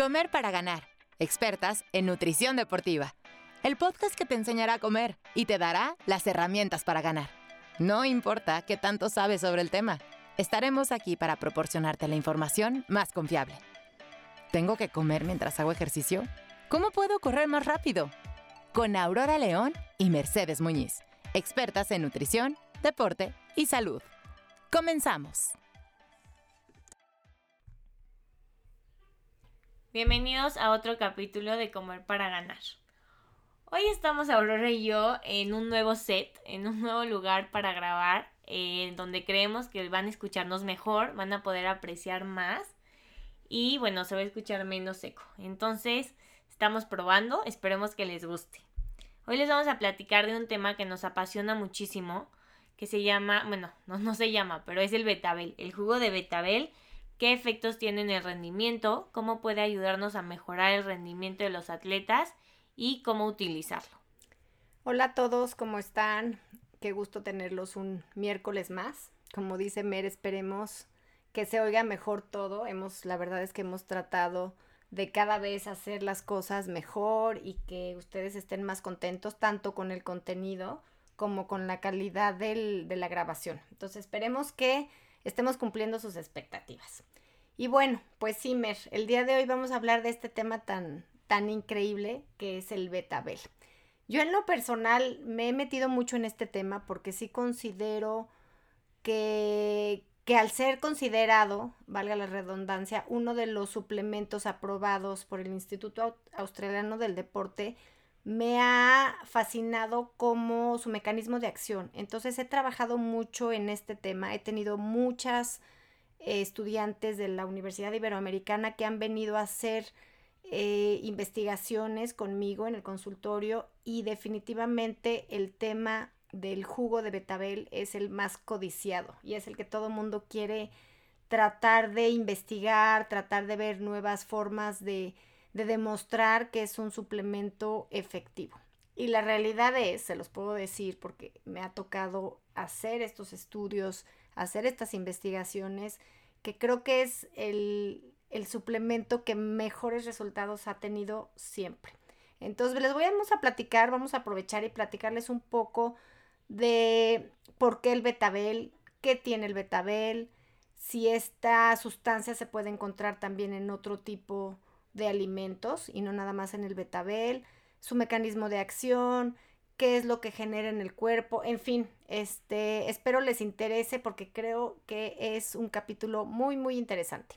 Comer para ganar. Expertas en nutrición deportiva. El podcast que te enseñará a comer y te dará las herramientas para ganar. No importa qué tanto sabes sobre el tema, estaremos aquí para proporcionarte la información más confiable. ¿Tengo que comer mientras hago ejercicio? ¿Cómo puedo correr más rápido? Con Aurora León y Mercedes Muñiz, expertas en nutrición, deporte y salud. Comenzamos. Bienvenidos a otro capítulo de Comer para Ganar. Hoy estamos Aurora y yo en un nuevo set, en un nuevo lugar para grabar, en donde creemos que van a escucharnos mejor, van a poder apreciar más y bueno, se va a escuchar menos seco. Entonces, estamos probando, esperemos que les guste. Hoy les vamos a platicar de un tema que nos apasiona muchísimo, que se llama, bueno, no, no se llama, pero es el betabel, el jugo de betabel qué efectos tiene en el rendimiento, cómo puede ayudarnos a mejorar el rendimiento de los atletas y cómo utilizarlo. Hola a todos, ¿cómo están? Qué gusto tenerlos un miércoles más. Como dice Mer, esperemos que se oiga mejor todo. Hemos, la verdad es que hemos tratado de cada vez hacer las cosas mejor y que ustedes estén más contentos tanto con el contenido como con la calidad de la grabación. Entonces esperemos que estemos cumpliendo sus expectativas. Y bueno, pues Simer, el día de hoy vamos a hablar de este tema tan, tan increíble que es el betabel. Yo en lo personal me he metido mucho en este tema porque sí considero que, que al ser considerado, valga la redundancia, uno de los suplementos aprobados por el Instituto Australiano del Deporte, me ha fascinado como su mecanismo de acción. Entonces he trabajado mucho en este tema, he tenido muchas eh, estudiantes de la Universidad Iberoamericana que han venido a hacer eh, investigaciones conmigo en el consultorio y definitivamente el tema del jugo de betabel es el más codiciado y es el que todo mundo quiere tratar de investigar, tratar de ver nuevas formas de de demostrar que es un suplemento efectivo. Y la realidad es, se los puedo decir porque me ha tocado hacer estos estudios, hacer estas investigaciones, que creo que es el, el suplemento que mejores resultados ha tenido siempre. Entonces les voy a platicar, vamos a aprovechar y platicarles un poco de por qué el betabel, qué tiene el betabel, si esta sustancia se puede encontrar también en otro tipo de alimentos y no nada más en el betabel, su mecanismo de acción, qué es lo que genera en el cuerpo, en fin, este, espero les interese porque creo que es un capítulo muy muy interesante.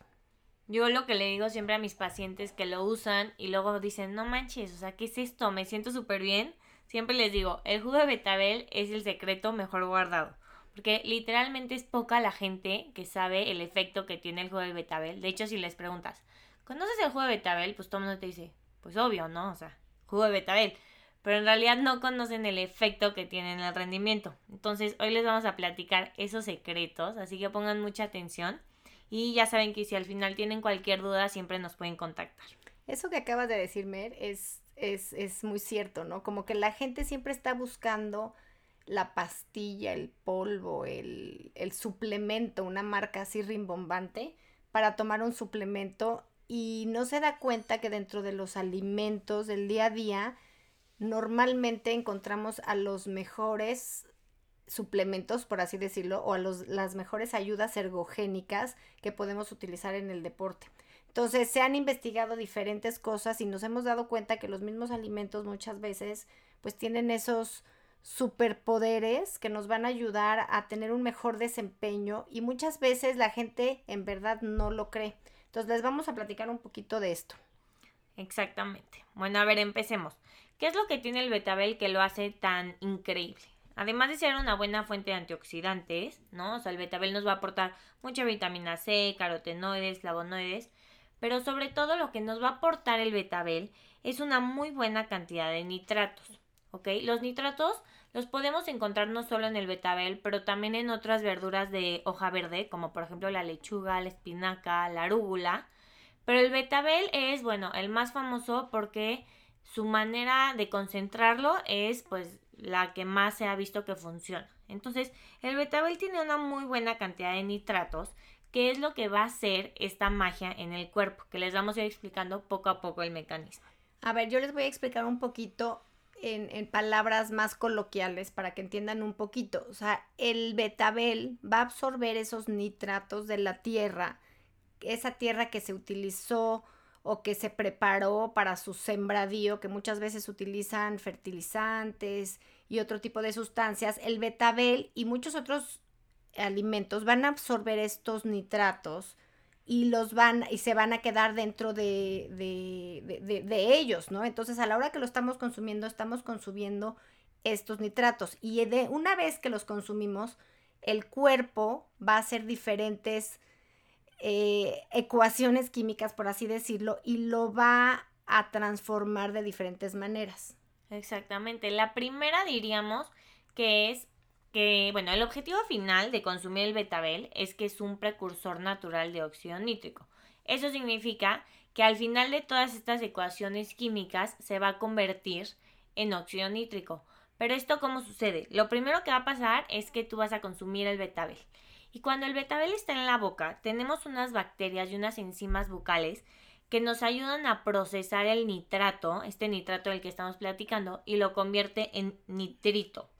Yo lo que le digo siempre a mis pacientes que lo usan y luego dicen, no manches, o sea, ¿qué es esto? Me siento súper bien. Siempre les digo, el jugo de betabel es el secreto mejor guardado. Porque literalmente es poca la gente que sabe el efecto que tiene el jugo de betabel. De hecho, si les preguntas, ¿Conoces el jugo de betabel? Pues todo el mundo te dice, pues obvio, ¿no? O sea, jugo de betabel. Pero en realidad no conocen el efecto que tiene en el rendimiento. Entonces, hoy les vamos a platicar esos secretos, así que pongan mucha atención. Y ya saben que si al final tienen cualquier duda, siempre nos pueden contactar. Eso que acabas de decir, Mer, es, es, es muy cierto, ¿no? Como que la gente siempre está buscando la pastilla, el polvo, el, el suplemento, una marca así rimbombante para tomar un suplemento y no se da cuenta que dentro de los alimentos del día a día normalmente encontramos a los mejores suplementos, por así decirlo, o a los, las mejores ayudas ergogénicas que podemos utilizar en el deporte. Entonces se han investigado diferentes cosas y nos hemos dado cuenta que los mismos alimentos muchas veces pues tienen esos superpoderes que nos van a ayudar a tener un mejor desempeño y muchas veces la gente en verdad no lo cree. Entonces les vamos a platicar un poquito de esto. Exactamente. Bueno, a ver, empecemos. ¿Qué es lo que tiene el betabel que lo hace tan increíble? Además de ser una buena fuente de antioxidantes, ¿no? O sea, el betabel nos va a aportar mucha vitamina C, carotenoides, flavonoides, pero sobre todo lo que nos va a aportar el betabel es una muy buena cantidad de nitratos, ¿ok? Los nitratos los podemos encontrar no solo en el betabel, pero también en otras verduras de hoja verde, como por ejemplo la lechuga, la espinaca, la arúgula. Pero el betabel es, bueno, el más famoso porque su manera de concentrarlo es pues la que más se ha visto que funciona. Entonces, el betabel tiene una muy buena cantidad de nitratos qué es lo que va a hacer esta magia en el cuerpo, que les vamos a ir explicando poco a poco el mecanismo. A ver, yo les voy a explicar un poquito en, en, palabras más coloquiales para que entiendan un poquito. O sea, el betabel va a absorber esos nitratos de la tierra, esa tierra que se utilizó o que se preparó para su sembradío, que muchas veces utilizan fertilizantes y otro tipo de sustancias, el betabel y muchos otros alimentos van a absorber estos nitratos y los van y se van a quedar dentro de, de, de, ellos, ¿no? Entonces a la hora que lo estamos consumiendo, estamos consumiendo estos nitratos y de una vez que los consumimos, el cuerpo va a hacer diferentes eh, ecuaciones químicas, por así decirlo, y lo va a transformar de diferentes maneras. Exactamente. La primera diríamos que es que, bueno, el objetivo final de consumir el betabel es que es un precursor natural de óxido nítrico. Eso significa que al final de todas estas ecuaciones químicas se va a convertir en óxido nítrico. Pero esto cómo sucede? Lo primero que va a pasar es que tú vas a consumir el betabel. Y cuando el betabel está en la boca, tenemos unas bacterias y unas enzimas bucales que nos ayudan a procesar el nitrato, este nitrato del que estamos platicando, y lo convierte en nitrito.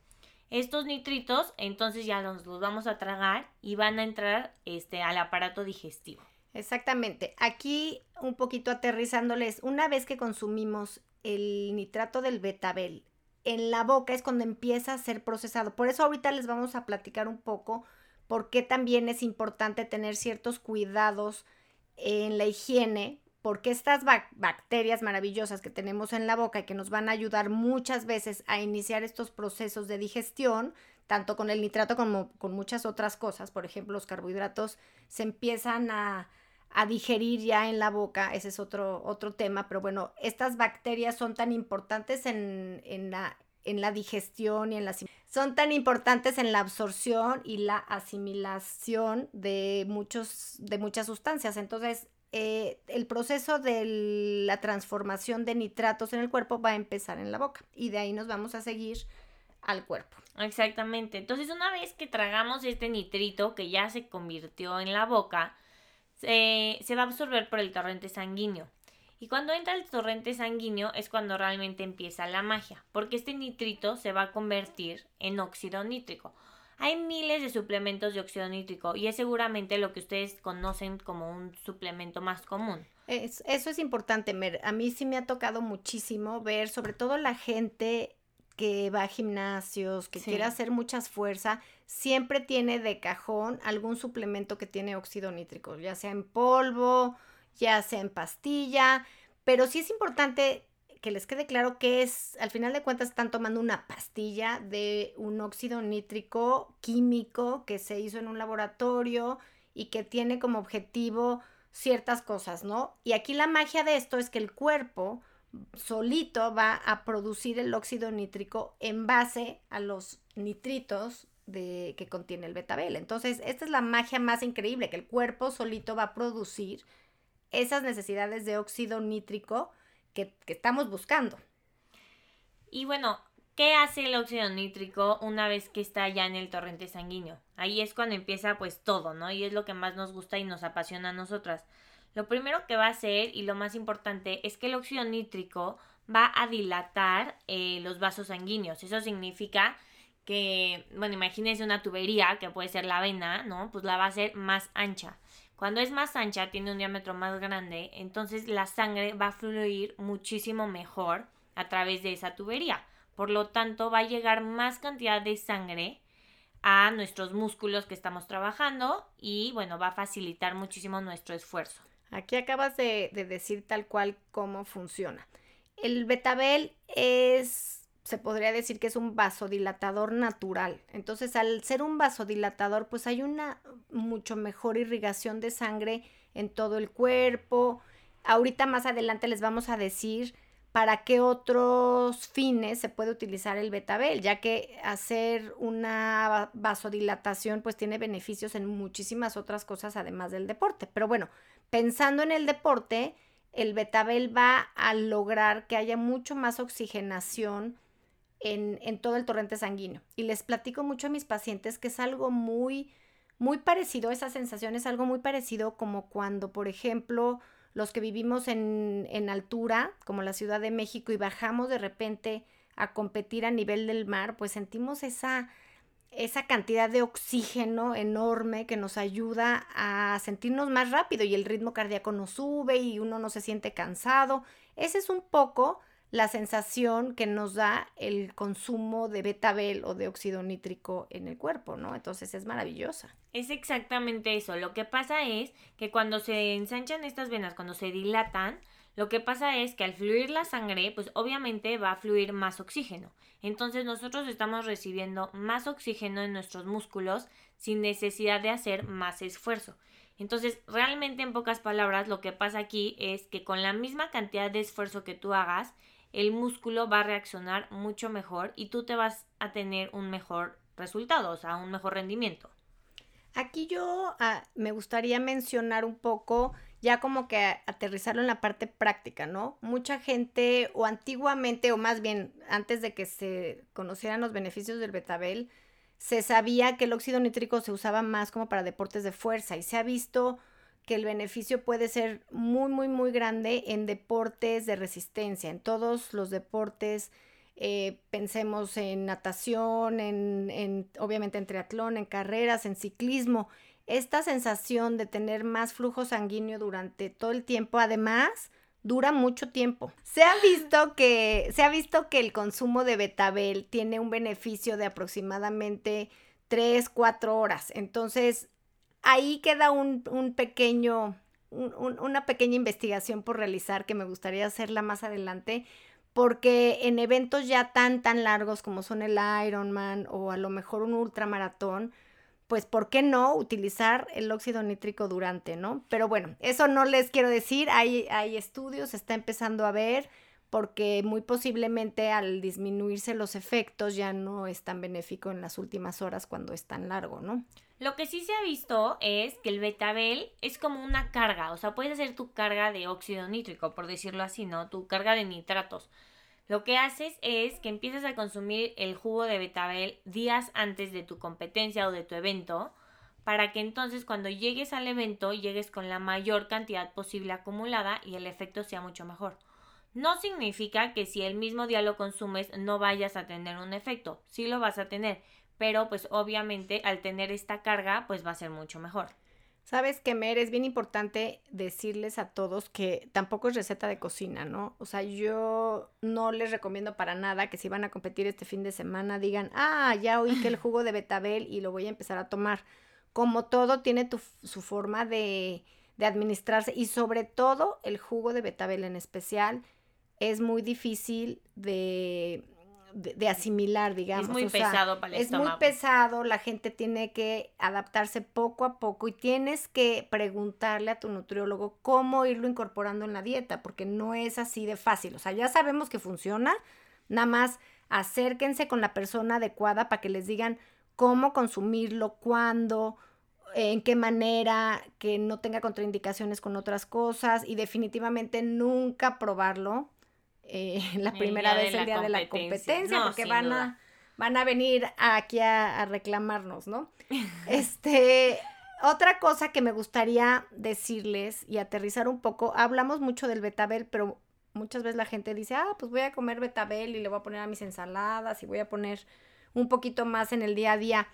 Estos nitritos entonces ya los, los vamos a tragar y van a entrar este, al aparato digestivo. Exactamente. Aquí un poquito aterrizándoles, una vez que consumimos el nitrato del betabel en la boca es cuando empieza a ser procesado. Por eso ahorita les vamos a platicar un poco por qué también es importante tener ciertos cuidados en la higiene, porque estas bacterias maravillosas que tenemos en la boca y que nos van a ayudar muchas veces a iniciar estos procesos de digestión, tanto con el nitrato como con muchas otras cosas, por ejemplo, los carbohidratos se empiezan a, a digerir ya en la boca, ese es otro, otro tema, pero bueno, estas bacterias son tan importantes en, en, la, en la digestión y en la son tan importantes en la absorción y la asimilación de muchos de muchas sustancias. Entonces eh, el proceso de la transformación de nitratos en el cuerpo va a empezar en la boca y de ahí nos vamos a seguir al cuerpo. Exactamente. Entonces una vez que tragamos este nitrito que ya se convirtió en la boca se va a absorber por el torrente sanguíneo y cuando entra el torrente sanguíneo es cuando realmente empieza la magia, porque este nitrito se va a convertir en óxido nítrico. Hay miles de suplementos de óxido nítrico y es seguramente lo que ustedes conocen como un suplemento más común. eso es importante, Mer. A mí sí me ha tocado muchísimo ver, sobre todo la gente que va a gimnasios, que quiere hacer muchas fuerza, siempre tiene de cajón algún suplemento que tiene óxido nítrico, ya sea en polvo, ya sea en pastilla, pero sí es importante que les quede claro que es, al final de cuentas, están tomando una pastilla de un óxido nítrico químico que se hizo en un laboratorio y que tiene como objetivo ciertas cosas, ¿no? Y aquí la magia de esto es que el cuerpo solito va a producir el óxido nítrico en base a los nitritos de, que contiene el betabel. Entonces, esta es la magia más increíble, que el cuerpo solito va a producir esas necesidades de óxido nítrico que, estamos buscando. Y bueno, ¿qué hace el óxido nítrico una vez que está ya en el torrente sanguíneo? Ahí es cuando empieza pues todo, ¿no? Y es lo que más nos gusta y nos apasiona a nosotras. Lo primero que va a hacer y lo más importante es que el óxido nítrico va a dilatar eh, los vasos sanguíneos. Eso significa que, bueno, imagínense una tubería que puede ser la vena, ¿no? Pues la va a hacer más ancha. Cuando es más ancha, tiene un diámetro más grande, entonces la sangre va a fluir muchísimo mejor a través de esa tubería. Por lo tanto, va a llegar más cantidad de sangre a nuestros músculos que estamos trabajando y bueno, va a facilitar muchísimo nuestro esfuerzo. Aquí acabas de, de decir tal cual cómo funciona. El betabel es se podría decir que es un vasodilatador natural. Entonces, al ser un vasodilatador, pues hay una mucho mejor irrigación de sangre en todo el cuerpo. Ahorita más adelante les vamos a decir para qué otros fines se puede utilizar el betabel, ya que hacer una vasodilatación pues tiene beneficios en muchísimas otras cosas además del deporte. Pero bueno, pensando en el deporte, el betabel va a lograr que haya mucho más oxigenación en, todo el torrente sanguíneo. Y les platico mucho a mis pacientes que es algo muy, muy parecido, esa sensación es algo muy parecido como cuando, por ejemplo, los que vivimos en, en altura, como la Ciudad de México, y bajamos de repente a competir a nivel del mar, pues sentimos esa, esa cantidad de oxígeno enorme que nos ayuda a sentirnos más rápido y el ritmo cardíaco nos sube y uno no se siente cansado. Ese es un poco la sensación que nos da el consumo de betabel o de óxido nítrico en el cuerpo, ¿no? Entonces es maravillosa. Es exactamente eso. Lo que pasa es que cuando se ensanchan estas venas, cuando se dilatan, lo que pasa es que al fluir la sangre, pues obviamente va a fluir más oxígeno. Entonces nosotros estamos recibiendo más oxígeno en nuestros músculos sin necesidad de hacer más esfuerzo. Entonces, realmente en pocas palabras, lo que pasa aquí es que con la misma cantidad de esfuerzo que tú hagas, el músculo va a reaccionar mucho mejor y tú te vas a tener un mejor resultado, o sea, un mejor rendimiento. Aquí yo ah, me gustaría mencionar un poco, ya como que aterrizarlo en la parte práctica, ¿no? Mucha gente, o antiguamente, o más bien antes de que se conocieran los beneficios del betabel, se sabía que el óxido nítrico se usaba más como para deportes de fuerza y se ha visto que el beneficio puede ser muy, muy, muy grande en deportes de resistencia, en todos los deportes. Eh, pensemos en natación, en, en, obviamente en triatlón, en carreras, en ciclismo. Esta sensación de tener más flujo sanguíneo durante todo el tiempo, además, dura mucho tiempo. Se ha visto que, se ha visto que el consumo de betabel tiene un beneficio de aproximadamente 3, 4 horas. Entonces, ahí queda un, pequeño, una pequeña investigación por realizar que me gustaría hacerla más adelante, porque en eventos ya tan, tan largos como son el Ironman o a lo mejor un ultramaratón, pues ¿por qué no utilizar el óxido nítrico durante, no? Pero bueno, eso no les quiero decir, hay, hay estudios, está empezando a ver, porque muy posiblemente al disminuirse los efectos ya no es tan benéfico en las últimas horas cuando es tan largo, ¿no? Lo que sí se ha visto es que el betabel es como una carga, o sea, puedes hacer tu carga de óxido nítrico, por decirlo así, ¿no? Tu carga de nitratos. Lo que haces es que empiezas a consumir el jugo de betabel días antes de tu competencia o de tu evento, para que entonces cuando llegues al evento llegues con la mayor cantidad posible acumulada y el efecto sea mucho mejor. No significa que si el mismo día lo consumes no vayas a tener un efecto, sí lo vas a tener, pero pues obviamente al tener esta carga pues va a ser mucho mejor. Sabes que Mer, es bien importante decirles a todos que tampoco es receta de cocina, ¿no? O sea, yo no les recomiendo para nada que si van a competir este fin de semana digan, ah, ya oí que el jugo de betabel y lo voy a empezar a tomar. Como todo tiene su forma de, de administrarse y sobre todo el jugo de betabel en especial es muy difícil de, de, asimilar, digamos. Es muy pesado para el Es muy pesado, la gente tiene que adaptarse poco a poco y tienes que preguntarle a tu nutriólogo cómo irlo incorporando en la dieta, porque no es así de fácil. O sea, ya sabemos que funciona, nada más acérquense con la persona adecuada para que les digan cómo consumirlo, cuándo, en qué manera, que no tenga contraindicaciones con otras cosas y definitivamente nunca probarlo eh, la primera vez el día de la competencia, porque van a, van a venir aquí a, reclamarnos, ¿no? este, otra cosa que me gustaría decirles y aterrizar un poco, hablamos mucho del betabel, pero muchas veces la gente dice, ah, pues voy a comer betabel y le voy a poner a mis ensaladas y voy a poner un poquito más en el día a día.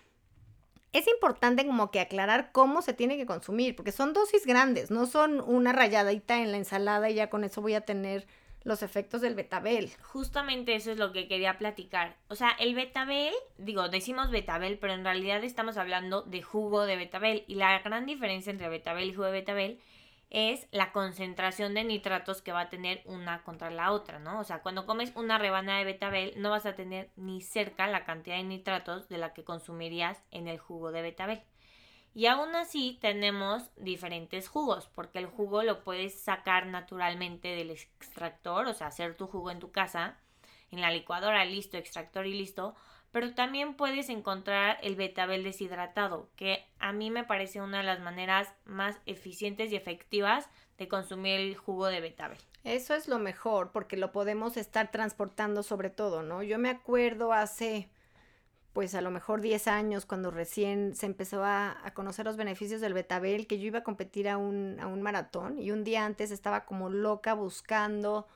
Es importante como que aclarar cómo se tiene que consumir, porque son dosis grandes, no son una rayadita en la ensalada y ya con eso voy a tener los efectos del betabel. Justamente eso es lo que quería platicar. O sea, el betabel, digo, decimos betabel, pero en realidad estamos hablando de jugo de betabel. Y la gran diferencia entre betabel y jugo de betabel es la concentración de nitratos que va a tener una contra la otra, ¿no? O sea, cuando comes una rebanada de betabel no vas a tener ni cerca la cantidad de nitratos de la que consumirías en el jugo de betabel. Y aún así tenemos diferentes jugos, porque el jugo lo puedes sacar naturalmente del extractor, o sea, hacer tu jugo en tu casa, en la licuadora, listo, extractor y listo. Pero también puedes encontrar el betabel deshidratado, que a mí me parece una de las maneras más eficientes y efectivas de consumir el jugo de betabel. Eso es lo mejor, porque lo podemos estar transportando sobre todo, ¿no? Yo me acuerdo hace pues a lo mejor 10 años, cuando recién se empezó a, conocer los beneficios del betabel, que yo iba a competir a un, a un maratón y un día antes estaba como loca buscando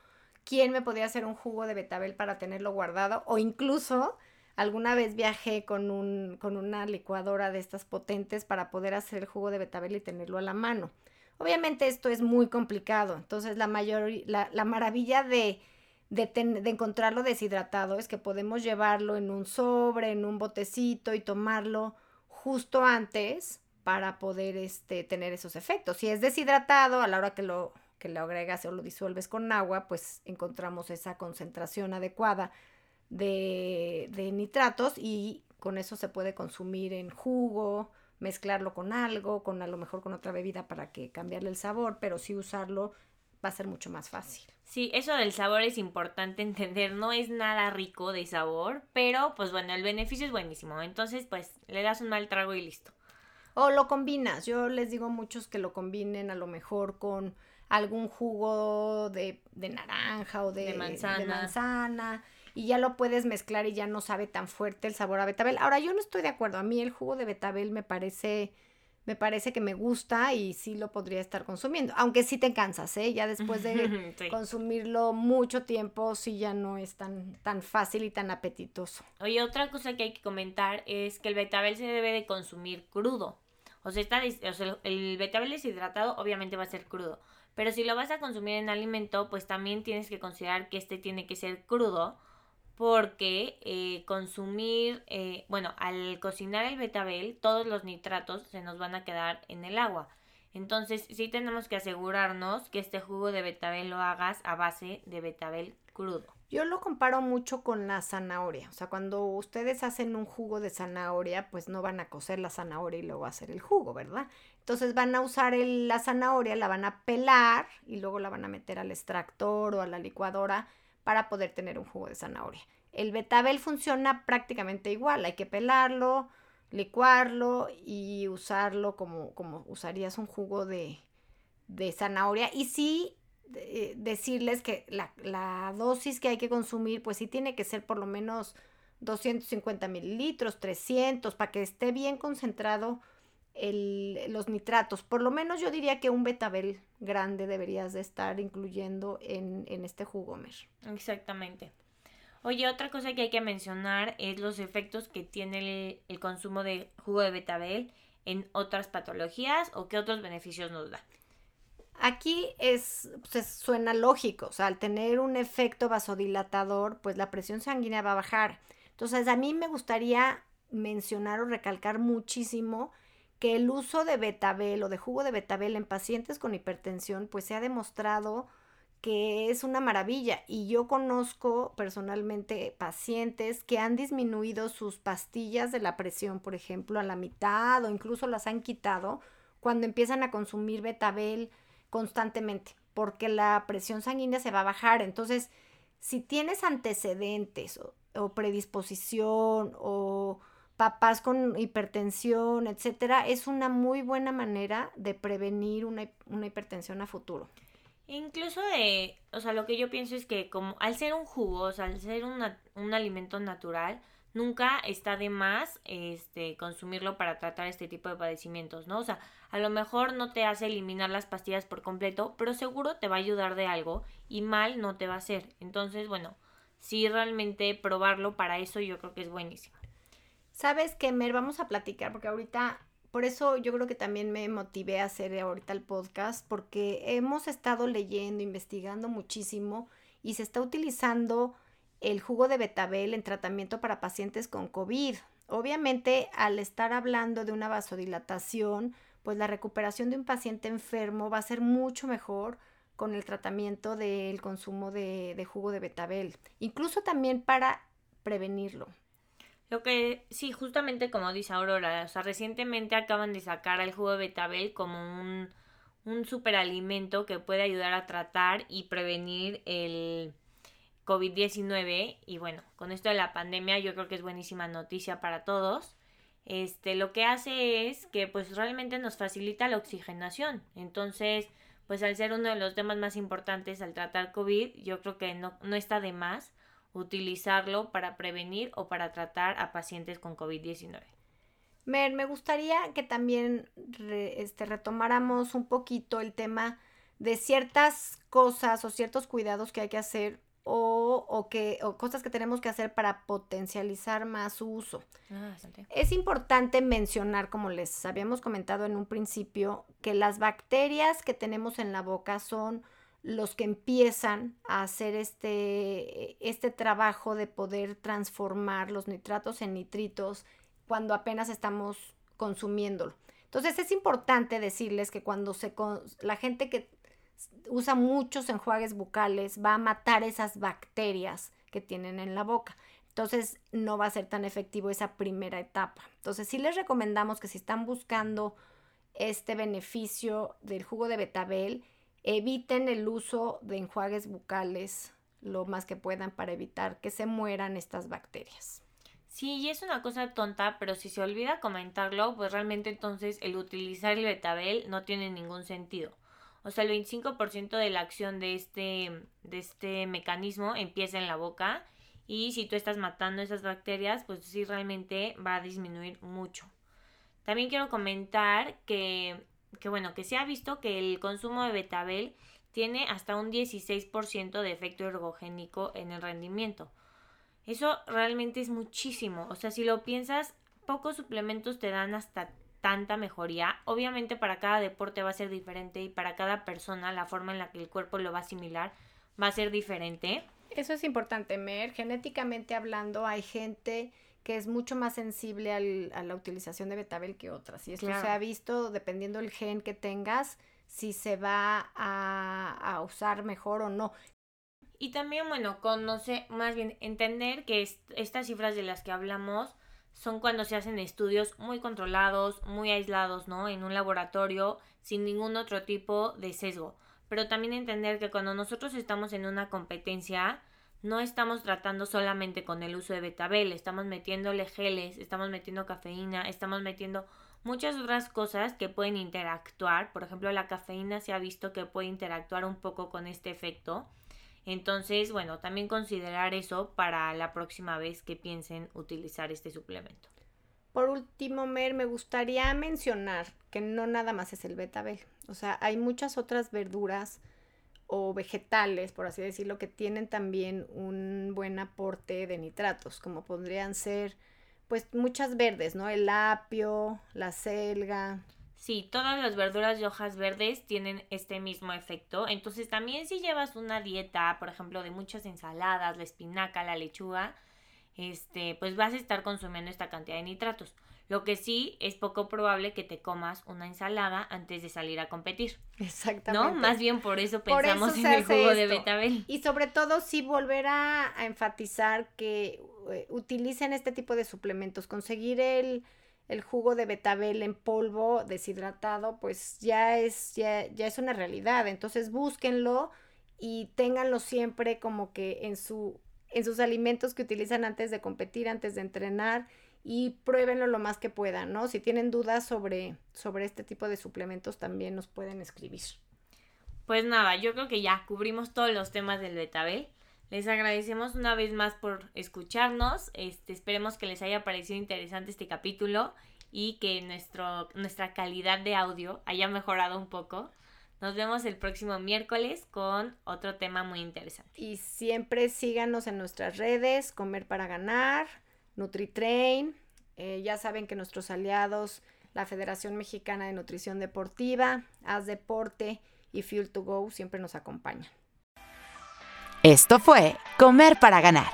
quién me podía hacer un jugo de betabel para tenerlo guardado o incluso alguna vez viajé con, un, con una licuadora de estas potentes para poder hacer el jugo de betabel y tenerlo a la mano. Obviamente esto es muy complicado, entonces la, mayor, la, la maravilla de, de, de, encontrarlo deshidratado es que podemos llevarlo en un sobre, en un botecito y tomarlo justo antes para poder este, tener esos efectos. Si es deshidratado, a la hora que lo, que lo agregas o lo disuelves con agua, pues encontramos esa concentración adecuada de, de nitratos y con eso se puede consumir en jugo, mezclarlo con algo, con a lo mejor con otra bebida para que cambiarle el sabor, pero sí usarlo va a ser mucho más fácil. Sí, eso del sabor es importante entender, no es nada rico de sabor, pero pues bueno, el beneficio es buenísimo, entonces pues le das un mal trago y listo. O lo combinas, yo les digo a muchos que lo combinen a lo mejor con algún jugo de, de naranja o de, manzana. manzana y ya lo puedes mezclar y ya no sabe tan fuerte el sabor a betabel. Ahora yo no estoy de acuerdo, a mí el jugo de betabel me parece me parece que me gusta y sí lo podría estar consumiendo, aunque sí te cansas, ¿eh? Ya después de consumirlo mucho tiempo, sí ya no es tan, tan fácil y tan apetitoso. Oye, otra cosa que hay que comentar es que el betabel se debe de consumir crudo. O sea, está, o sea, el betabel deshidratado obviamente va a ser crudo, pero si lo vas a consumir en alimento, pues también tienes que considerar que este tiene que ser crudo porque eh, consumir, eh, bueno, al cocinar el betabel, todos los nitratos se nos van a quedar en el agua. Entonces, sí tenemos que asegurarnos que este jugo de betabel lo hagas a base de betabel crudo. Yo lo comparo mucho con la zanahoria. O sea, cuando ustedes hacen un jugo de zanahoria, pues no van a cocer la zanahoria y luego hacer el jugo, ¿verdad? Entonces van a usar la zanahoria, la van a pelar y luego la van a meter al extractor o a la licuadora para poder tener un jugo de zanahoria. El betabel funciona prácticamente igual, hay que pelarlo, licuarlo y usarlo como, como usarías un jugo de, de zanahoria. Y sí decirles que la, la, dosis que hay que consumir, pues sí tiene que ser por lo menos 250 mililitros, 300, para que esté bien concentrado el, los nitratos. Por lo menos yo diría que un betabel grande deberías de estar incluyendo en, en este jugo, Mer. Exactamente. Oye, otra cosa que hay que mencionar es los efectos que tiene el, el consumo de jugo de betabel en otras patologías o qué otros beneficios nos da. Aquí es, pues suena lógico, o sea, al tener un efecto vasodilatador, pues la presión sanguínea va a bajar. Entonces, a mí me gustaría mencionar o recalcar muchísimo que el uso de betabel o de jugo de betabel en pacientes con hipertensión, pues se ha demostrado que es una maravilla. Y yo conozco personalmente pacientes que han disminuido sus pastillas de la presión, por ejemplo, a la mitad o incluso las han quitado cuando empiezan a consumir betabel constantemente, porque la presión sanguínea se va a bajar. Entonces, si tienes antecedentes o, predisposición o papás con hipertensión, etcétera, es una muy buena manera de prevenir una, hipertensión a futuro. Incluso de, o sea, lo que yo pienso es que como al ser un jugo, o sea, al ser un alimento natural, nunca está de más este consumirlo para tratar este tipo de padecimientos, ¿no? O sea, a lo mejor no te hace eliminar las pastillas por completo, pero seguro te va a ayudar de algo y mal no te va a hacer. Entonces, bueno, sí realmente probarlo para eso yo creo que es buenísimo. ¿Sabes qué, Mer? Vamos a platicar porque ahorita por eso yo creo que también me motivé a hacer ahorita el podcast porque hemos estado leyendo, investigando muchísimo y se está utilizando el jugo de betabel en tratamiento para pacientes con COVID. Obviamente, al estar hablando de una vasodilatación, pues la recuperación de un paciente enfermo va a ser mucho mejor con el tratamiento del consumo de, jugo de betabel, incluso también para prevenirlo. Lo que sí, justamente como dice Aurora, o sea, recientemente acaban de sacar al jugo de betabel como un, un superalimento que puede ayudar a tratar y prevenir el, COVID-19 y bueno, con esto de la pandemia yo creo que es buenísima noticia para todos. Este, lo que hace es que pues realmente nos facilita la oxigenación. Entonces, pues al ser uno de los temas más importantes al tratar COVID, yo creo que no, no está de más utilizarlo para prevenir o para tratar a pacientes con COVID-19. Mer, me gustaría que también este, retomáramos un poquito el tema de ciertas cosas o ciertos cuidados que hay que hacer o, que, o cosas que tenemos que hacer para potencializar más su uso. Ah, es importante mencionar, como les habíamos comentado en un principio, que las bacterias que tenemos en la boca son los que empiezan a hacer este, este trabajo de poder transformar los nitratos en nitritos cuando apenas estamos consumiéndolo. Entonces es importante decirles que cuando se la gente que usa muchos enjuagues bucales, va a matar esas bacterias que tienen en la boca. Entonces no va a ser tan efectivo esa primera etapa. Entonces sí les recomendamos que si están buscando este beneficio del jugo de betabel, eviten el uso de enjuagues bucales lo más que puedan para evitar que se mueran estas bacterias. Sí, y es una cosa tonta, pero si se olvida comentarlo, pues realmente entonces el utilizar el betabel no tiene ningún sentido. O sea, el 25% de la acción de este, de este mecanismo empieza en la boca y si tú estás matando esas bacterias, pues sí realmente va a disminuir mucho. También quiero comentar que, que bueno, que se ha visto que el consumo de betabel tiene hasta un 16% de efecto ergogénico en el rendimiento. Eso realmente es muchísimo. O sea, si lo piensas, pocos suplementos te dan hasta tanta mejoría. Obviamente para cada deporte va a ser diferente y para cada persona la forma en la que el cuerpo lo va a asimilar va a ser diferente. Eso es importante, Mer. Genéticamente hablando, hay gente que es mucho más sensible a la utilización de betabel que otras. Y esto se ha visto dependiendo del gen que tengas, si se va a, a usar mejor o no. Y también, bueno, conoce, más bien entender que estas cifras de las que hablamos son cuando se hacen estudios muy controlados, muy aislados, ¿no? En un laboratorio sin ningún otro tipo de sesgo. Pero también entender que cuando nosotros estamos en una competencia, no estamos tratando solamente con el uso de betabel, estamos metiéndole geles, estamos metiendo cafeína, estamos metiendo muchas otras cosas que pueden interactuar. Por ejemplo, la cafeína se ha visto que puede interactuar un poco con este efecto. Entonces, bueno, también considerar eso para la próxima vez que piensen utilizar este suplemento. Por último, Mer, me gustaría mencionar que no nada más es el betabel. O sea, hay muchas otras verduras o vegetales, por así decirlo, que tienen también un buen aporte de nitratos, como podrían ser, pues, muchas verdes, ¿no? El apio, la selga, Sí, todas las verduras y hojas verdes tienen este mismo efecto. Entonces también si llevas una dieta, por ejemplo, de muchas ensaladas, la espinaca, la lechuga, este, pues vas a estar consumiendo esta cantidad de nitratos. Lo que sí es poco probable que te comas una ensalada antes de salir a competir. Exactamente. ¿No? Más bien por eso pensamos en el jugo de betabel. Y sobre todo sí volver a, a enfatizar que eh, utilicen este tipo de suplementos. Conseguir el el jugo de betabel en polvo deshidratado, pues ya es, ya, ya es una realidad. Entonces búsquenlo y ténganlo siempre como que en, su, en sus alimentos que utilizan antes de competir, antes de entrenar y pruébenlo lo más que puedan, ¿no? Si tienen dudas sobre, sobre este tipo de suplementos también nos pueden escribir. Pues nada, yo creo que ya cubrimos todos los temas del betabel. Les agradecemos una vez más por escucharnos. Este, esperemos que les haya parecido interesante este capítulo y que nuestro, nuestra calidad de audio haya mejorado un poco. Nos vemos el próximo miércoles con otro tema muy interesante. Y siempre síganos en nuestras redes, Comer para Ganar, NutriTrain. Eh, ya saben que nuestros aliados, la Federación Mexicana de Nutrición Deportiva, Haz Deporte y Fuel to Go siempre nos acompañan. Esto fue Comer para Ganar,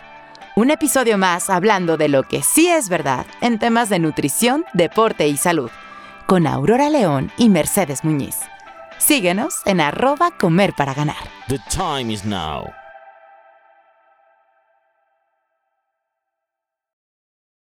un episodio más hablando de lo que sí es verdad en temas de nutrición, deporte y salud, con Aurora León y Mercedes Muñiz. Síguenos en arroba Comer para Ganar. The time is now.